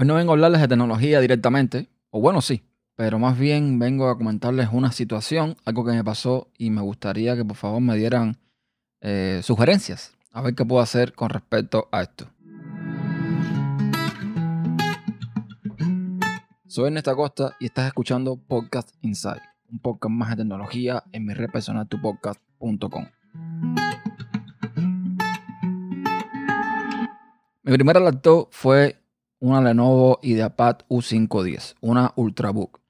Hoy no vengo a hablarles de tecnología directamente, o bueno, sí, pero más bien vengo a comentarles una situación, algo que me pasó y me gustaría que por favor me dieran eh, sugerencias, a ver qué puedo hacer con respecto a esto. Soy Ernesto Acosta y estás escuchando Podcast Inside, un podcast más de tecnología en mi red personal tupodcast.com. Mi primera laptop fue una Lenovo IdeaPad U510, una Ultrabook.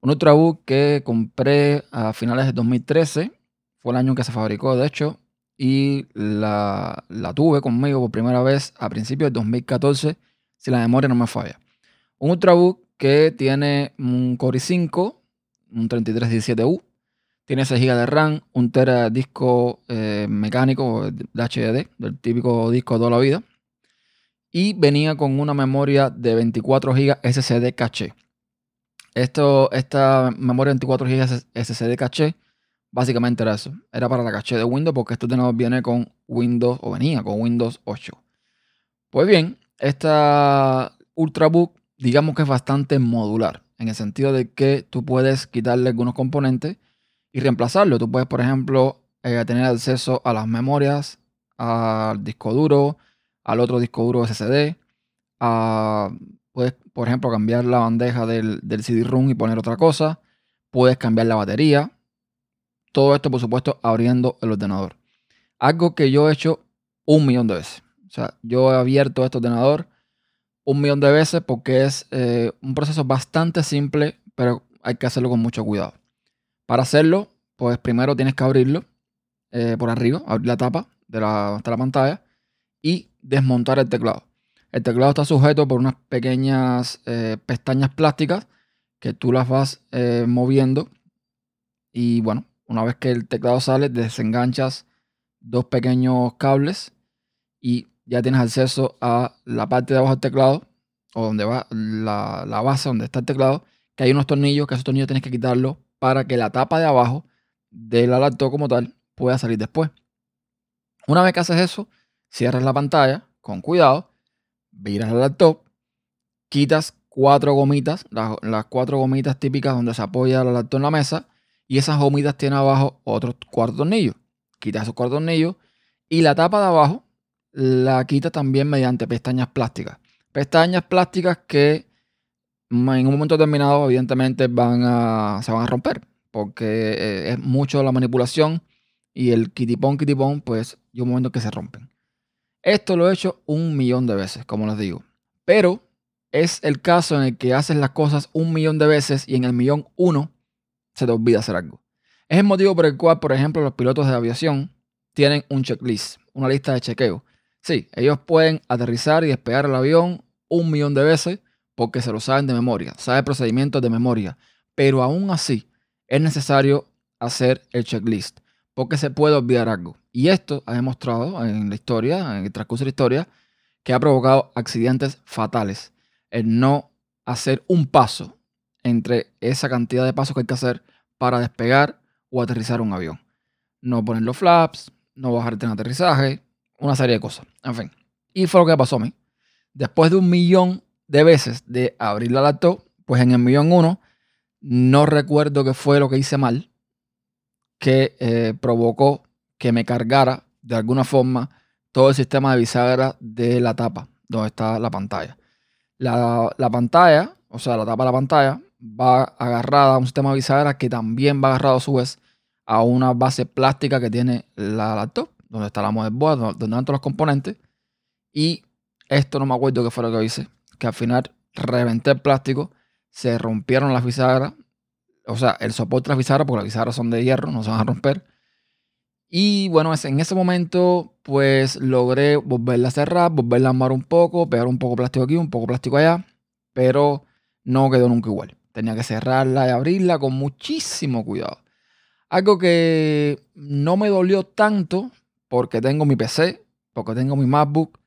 Un Ultrabook que compré a finales de 2013, fue el año en que se fabricó de hecho, y la, tuve conmigo por primera vez a principios de 2014, si la memoria no me falla. Un Ultrabook que tiene un Core i5, un 3317U, tiene 6 GB de RAM, un tera disco eh, mecánico de HDD, del típico disco de toda la vida, y venía con una memoria de 24 GB SSD caché. Esto, esta memoria de 24 GB SSD caché básicamente era eso. Era para la caché de Windows porque esto tenemos viene con Windows o venía con Windows 8. Pues bien, esta Ultrabook digamos que es bastante modular en el sentido de que tú puedes quitarle algunos componentes y reemplazarlo. Tú puedes, por ejemplo, eh, tener acceso a las memorias, al disco duro, al otro disco duro SSD. puedes, por ejemplo, cambiar la bandeja del, CD-ROOM y poner otra cosa. Puedes cambiar la batería. Todo esto, por supuesto, abriendo el ordenador. Algo que yo he hecho un millón de veces. O sea, yo he abierto este ordenador un millón de veces porque es eh, un proceso bastante simple, pero hay que hacerlo con mucho cuidado. Para hacerlo, pues primero tienes que abrirlo eh, por arriba, abrir la tapa de de la pantalla y desmontar el teclado. El teclado está sujeto por unas pequeñas eh, pestañas plásticas que tú las vas eh, moviendo. Y bueno, una vez que el teclado sale, desenganchas dos pequeños cables y ya tienes acceso a la parte de abajo del teclado o donde va la, la base donde está el teclado, que hay unos tornillos, que esos tornillos tienes que quitarlos para que la tapa de abajo de la laptop como tal pueda salir después. Una vez que haces eso, cierras la pantalla con cuidado, viras el laptop, quitas cuatro gomitas, las, cuatro gomitas típicas donde se apoya la laptop en la mesa, y esas gomitas tienen abajo otros cuatro tornillos. Quitas esos cuatro tornillos y la tapa de abajo la quitas también mediante pestañas plásticas. Pestañas plásticas que en un momento determinado, evidentemente, van a, se van a romper porque eh, es mucho la manipulación y el kitipón, kitipón, pues, hay un momento que se rompen. Esto lo he hecho un millón de veces, como les digo. Pero es el caso en el que haces las cosas un millón de veces y en el millón uno se te olvida hacer algo. Es el motivo por el cual, por ejemplo, los pilotos de aviación tienen un checklist, una lista de chequeo. Sí, ellos pueden aterrizar y despegar el avión un millón de veces porque se lo saben de memoria, saben procedimientos de memoria. Pero aún así es necesario hacer el checklist porque se puede olvidar algo. Y esto ha demostrado en la historia, en el transcurso de la historia, que ha provocado accidentes fatales. El no hacer un paso entre esa cantidad de pasos que hay que hacer para despegar o aterrizar un avión. No poner los flaps, no bajarte en aterrizaje, una serie de cosas. En fin. Y fue lo que pasó a mí. Después de un millón de veces de abrir la laptop, pues en el millón uno, no recuerdo qué fue lo que hice mal, que eh, provocó que me cargara de alguna forma todo el sistema de bisagra de la tapa, donde está la pantalla. La, pantalla, o sea, la tapa de la pantalla, va agarrada a un sistema de bisagra que también va agarrado a su vez a una base plástica que tiene la laptop, donde está la motherboard, donde están todos los componentes. Y esto no me acuerdo qué fue lo que hice, que al final reventé el plástico, se rompieron las bisagras, o sea, el soporte de las bisagras, porque las bisagras son de hierro, no se van a romper y bueno, en ese momento, pues logré volverla a cerrar, volverla a armar un poco, pegar un poco plástico aquí, un poco plástico allá, pero no quedó nunca igual. Tenía que cerrarla y abrirla con muchísimo cuidado. Algo que no me dolió tanto porque tengo mi PC, porque tengo mi MacBook.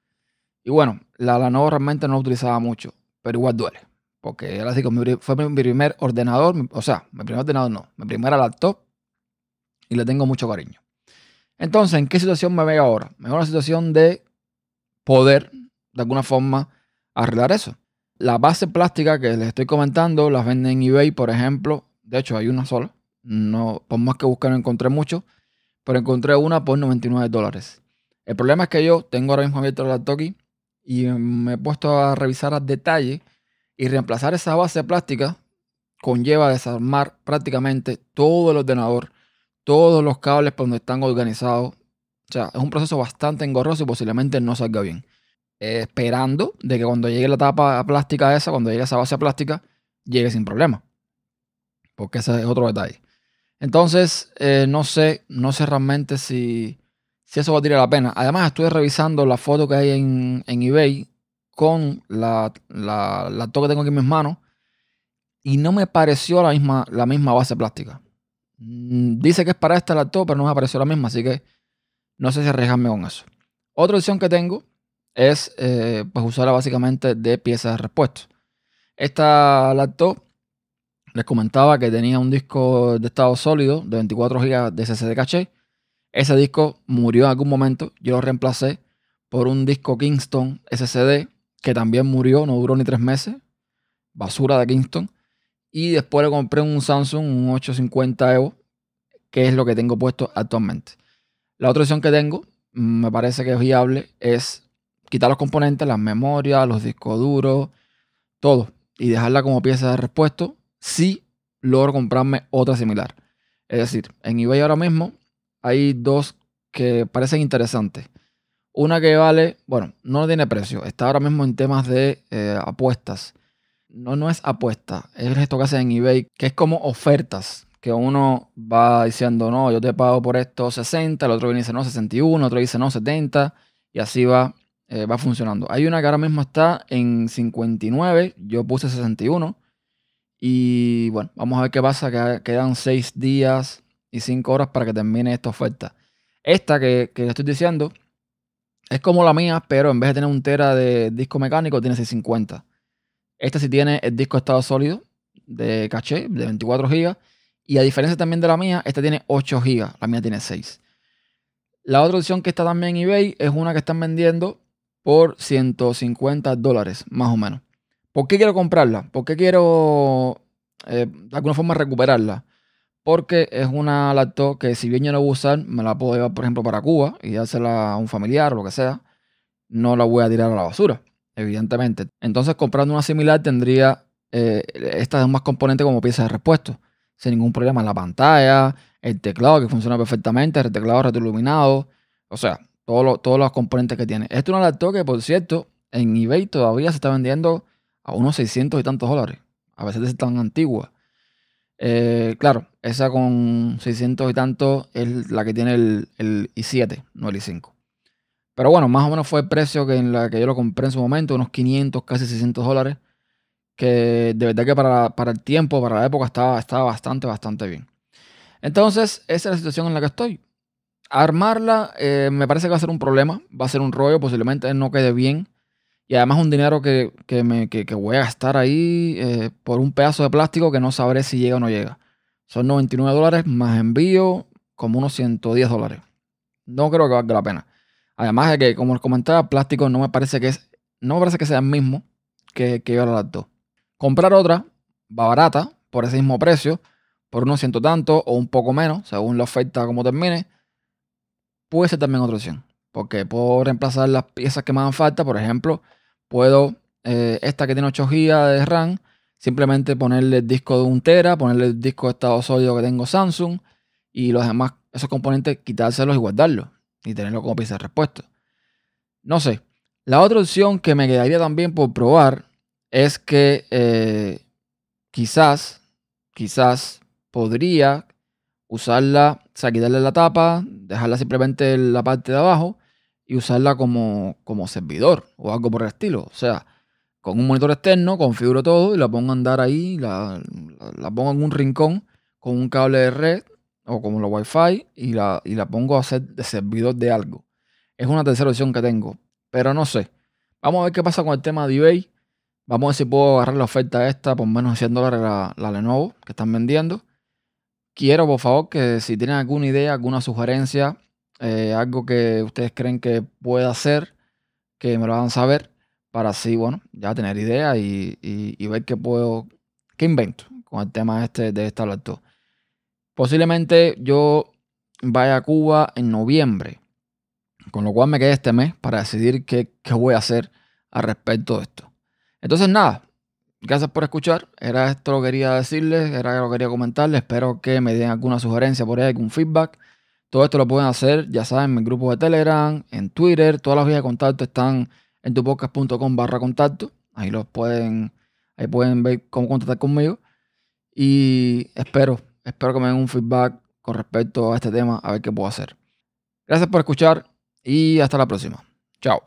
Y bueno, la Lenovo realmente no la utilizaba mucho, pero igual duele. Porque era así, fue mi primer ordenador, o sea, mi primer ordenador no, mi primera laptop y le tengo mucho cariño. Entonces, ¿en qué situación me veo ahora? Me veo en una situación de poder, de alguna forma, arreglar eso. La base plástica que les estoy comentando las venden en eBay, por ejemplo. De hecho, hay una sola. No, por más que busqué, no encontré mucho. Pero encontré una por 99 dólares. El problema es que yo tengo ahora mismo abierto la Toki y me he puesto a revisar a detalle y reemplazar esa base plástica conlleva desarmar prácticamente todo el ordenador, todos los cables por donde están organizados. O sea, es un proceso bastante engorroso y posiblemente no salga bien. esperando de que cuando llegue la tapa plástica esa, cuando llegue esa base plástica, llegue sin problema. Porque ese es otro detalle. Entonces, eh, no sé, no sé realmente si, si eso va a tirar la pena. Además, estuve revisando la foto que hay en, eBay con la, la, la que tengo aquí en mis manos y no me pareció la misma, la misma base plástica. Mm, dice que es para esta laptop, pero no me pareció la misma, así que no sé si arriesgarme con eso. Otra opción que tengo es eh, pues usarla básicamente de piezas de repuesto. Esta laptop les comentaba que tenía un disco de estado sólido de 24 GB de SSD caché. Ese disco murió en algún momento. Yo lo reemplacé por un disco Kingston SSD que también murió, no duró ni tres meses. Basura de Kingston. Y después le compré un Samsung, un 850 Evo, que es lo que tengo puesto actualmente. La otra opción que tengo, mm, me parece que es viable, es quitar los componentes, las memorias, los discos duros, todo, y dejarla como pieza de repuesto si logro comprarme otra similar. Es decir, en eBay ahora mismo hay dos que parecen interesantes. Una que vale, bueno, no tiene precio, está ahora mismo en temas de eh, apuestas no, no es apuesta, es esto que hacen en eBay, que es como ofertas, que uno va diciendo, no, yo te pago por esto 60, el otro dice, no, 61, el otro dice, no, 70, y así va, eh, va funcionando. Hay una que ahora mismo está en 59, yo puse 61, y bueno, vamos a ver qué pasa, que quedan 6 días y 5 horas para que termine esta oferta. Esta que, que estoy diciendo es como la mía, pero en vez de tener un tera de disco mecánico, tiene 650. Esta sí tiene el disco estado sólido de caché de 24 GB. Y a diferencia también de la mía, esta tiene 8 GB. La mía tiene 6. La otra opción que está también en eBay es una que están vendiendo por 150 dólares, más o menos. ¿Por qué quiero comprarla? ¿Por qué quiero eh, de alguna forma recuperarla? Porque es una laptop que si bien yo no voy a usar, me la puedo llevar, por ejemplo, para Cuba y dársela a un familiar o lo que sea. No la voy a tirar a la basura evidentemente. Entonces, comprando una similar tendría eh, estas más componentes como piezas de repuesto, sin ningún problema. La pantalla, el teclado que funciona perfectamente, el teclado retroiluminado, o sea, todos los componentes que tiene. Esto es una laptop que, por cierto, en eBay todavía se está vendiendo a unos 600 y tantos dólares. A veces es tan antigua. Eh, claro, esa con 600 y tantos es la que tiene el i7, no el i5. Pero bueno, más o menos fue el precio que en la que yo lo compré en su momento, unos 500, casi 600 dólares. Que de verdad que para, el tiempo, para la época, estaba, estaba bastante, bastante bien. Entonces, esa es la situación en la que estoy. Armarla eh, me parece que va a ser un problema, va a ser un rollo, posiblemente no quede bien. Y además un dinero que, me, voy a gastar ahí eh, por un pedazo de plástico que no sabré si llega o no llega. Son 99 dólares más envío, como unos 110 dólares. No creo que valga la pena. Además de que, como les comentaba, plástico no me parece que es, no me parece que sea el mismo que, que yo las dos. Comprar otra va barata, por ese mismo precio, por unos ciento tanto o un poco menos, según la oferta como termine, puede ser también otra opción. Porque puedo reemplazar las piezas que me hagan falta. Por ejemplo, puedo, eh, esta que tiene 8 GB de RAM, simplemente ponerle el disco de un tera, ponerle el disco de estado sólido que tengo Samsung y los demás, esos componentes, quitárselos y guardarlos y tenerlo como pieza de repuesto. No sé. La otra opción que me quedaría también por probar es que eh, quizás, quizás podría usarla, o sea, quitarle la tapa, dejarla simplemente en la parte de abajo y usarla como, como servidor o algo por el estilo. O sea, con un monitor externo, configuro todo y la pongo a andar ahí, la, la pongo en un rincón con un cable de red o como los Wi-Fi y la, y la pongo a hacer de servidor de algo. Es una tercera opción que tengo, pero no sé. Vamos a ver qué pasa con el tema de eBay. Vamos a ver si puedo agarrar la oferta esta por menos de 100 dólares la, la Lenovo que están vendiendo. Quiero, por favor, que si tienen alguna idea, alguna sugerencia, eh, algo que ustedes creen que pueda hacer, que me lo hagan saber, para así, bueno, ya tener idea y, ver qué puedo, qué invento con el tema este de esta lacto. Posiblemente yo vaya a Cuba en noviembre, con lo cual me quedé este mes para decidir qué, qué voy a hacer al respecto de esto. Entonces, nada, gracias por escuchar. Era esto lo que quería decirles, era lo que quería comentarles. Espero que me den alguna sugerencia por ahí, algún feedback. Todo esto lo pueden hacer, ya saben, en mi grupo de Telegram, en Twitter. Todas las vías de contacto están en tupodcast.com barra contacto. Ahí los pueden, ahí pueden ver cómo contactar conmigo. Y espero, espero que me den un feedback con respecto a este tema, a ver qué puedo hacer. Gracias por escuchar y hasta la próxima. Chao.